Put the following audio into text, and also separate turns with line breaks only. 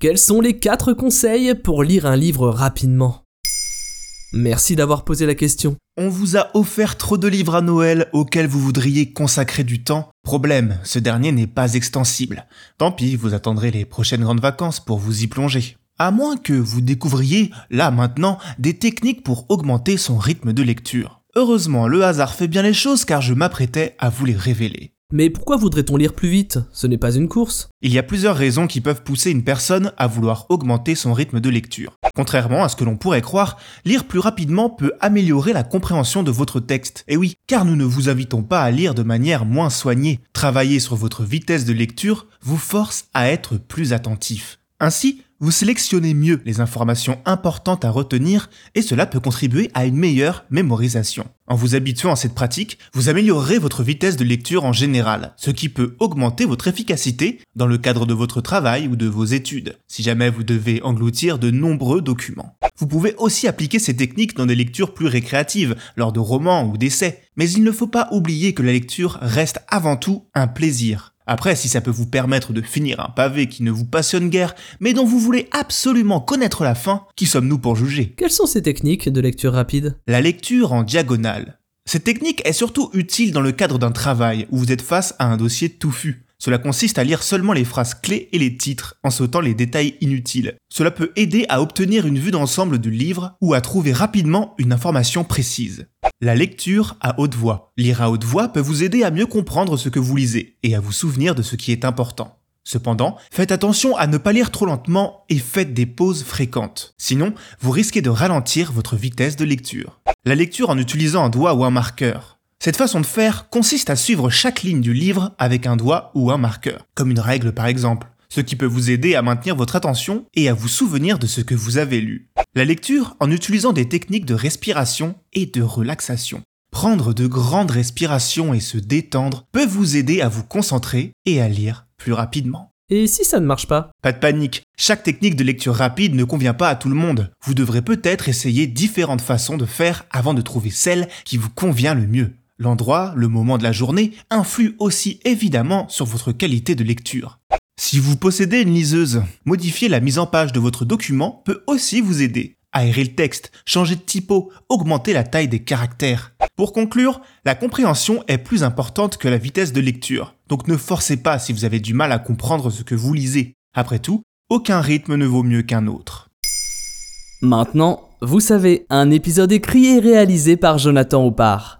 Quels sont les 4 conseils pour lire un livre rapidement? Merci d'avoir posé la question.
On vous a offert trop de livres à Noël auxquels vous voudriez consacrer du temps. Problème, ce dernier n'est pas extensible. Tant pis, vous attendrez les prochaines grandes vacances pour vous y plonger. À moins que vous découvriez, là maintenant, des techniques pour augmenter son rythme de lecture. Heureusement, le hasard fait bien les choses car je m'apprêtais à vous les révéler.
Mais pourquoi voudrait-on lire plus vite? Ce n'est pas une course.
Il y a plusieurs raisons qui peuvent pousser une personne à vouloir augmenter son rythme de lecture. Contrairement à ce que l'on pourrait croire, lire plus rapidement peut améliorer la compréhension de votre texte. Et oui, car nous ne vous invitons pas à lire de manière moins soignée. Travailler sur votre vitesse de lecture vous force à être plus attentif. Ainsi, vous sélectionnez mieux les informations importantes à retenir et cela peut contribuer à une meilleure mémorisation. En vous habituant à cette pratique, vous améliorerez votre vitesse de lecture en général, ce qui peut augmenter votre efficacité dans le cadre de votre travail ou de vos études, si jamais vous devez engloutir de nombreux documents. Vous pouvez aussi appliquer ces techniques dans des lectures plus récréatives, lors de romans ou d'essais, mais il ne faut pas oublier que la lecture reste avant tout un plaisir. Après, si ça peut vous permettre de finir un pavé qui ne vous passionne guère, mais dont vous voulez absolument connaître la fin, qui sommes-nous pour juger?
Quelles sont ces techniques de lecture rapide?
La lecture en diagonale. Cette technique est surtout utile dans le cadre d'un travail où vous êtes face à un dossier touffu. Cela consiste à lire seulement les phrases clés et les titres, en sautant les détails inutiles. Cela peut aider à obtenir une vue d'ensemble du livre ou à trouver rapidement une information précise. La lecture à haute voix. Lire à haute voix peut vous aider à mieux comprendre ce que vous lisez et à vous souvenir de ce qui est important. Cependant, faites attention à ne pas lire trop lentement et faites des pauses fréquentes. Sinon, vous risquez de ralentir votre vitesse de lecture. La lecture en utilisant un doigt ou un marqueur. Cette façon de faire consiste à suivre chaque ligne du livre avec un doigt ou un marqueur, comme une règle par exemple, ce qui peut vous aider à maintenir votre attention et à vous souvenir de ce que vous avez lu. La lecture en utilisant des techniques de respiration et de relaxation. Prendre de grandes respirations et se détendre peut vous aider à vous concentrer et à lire plus rapidement.
Et si ça ne marche pas?
Pas de panique, chaque technique de lecture rapide ne convient pas à tout le monde. Vous devrez peut-être essayer différentes façons de faire avant de trouver celle qui vous convient le mieux. L'endroit, le moment de la journée influe aussi évidemment sur votre qualité de lecture. Si vous possédez une liseuse, modifier la mise en page de votre document peut aussi vous aider. Aérer le texte, changer de typo, augmenter la taille des caractères. Pour conclure, la compréhension est plus importante que la vitesse de lecture, donc ne forcez pas si vous avez du mal à comprendre ce que vous lisez. Après tout, aucun rythme ne vaut mieux qu'un autre.
Maintenant, vous savez, un épisode écrit et réalisé par Jonathan Oppard.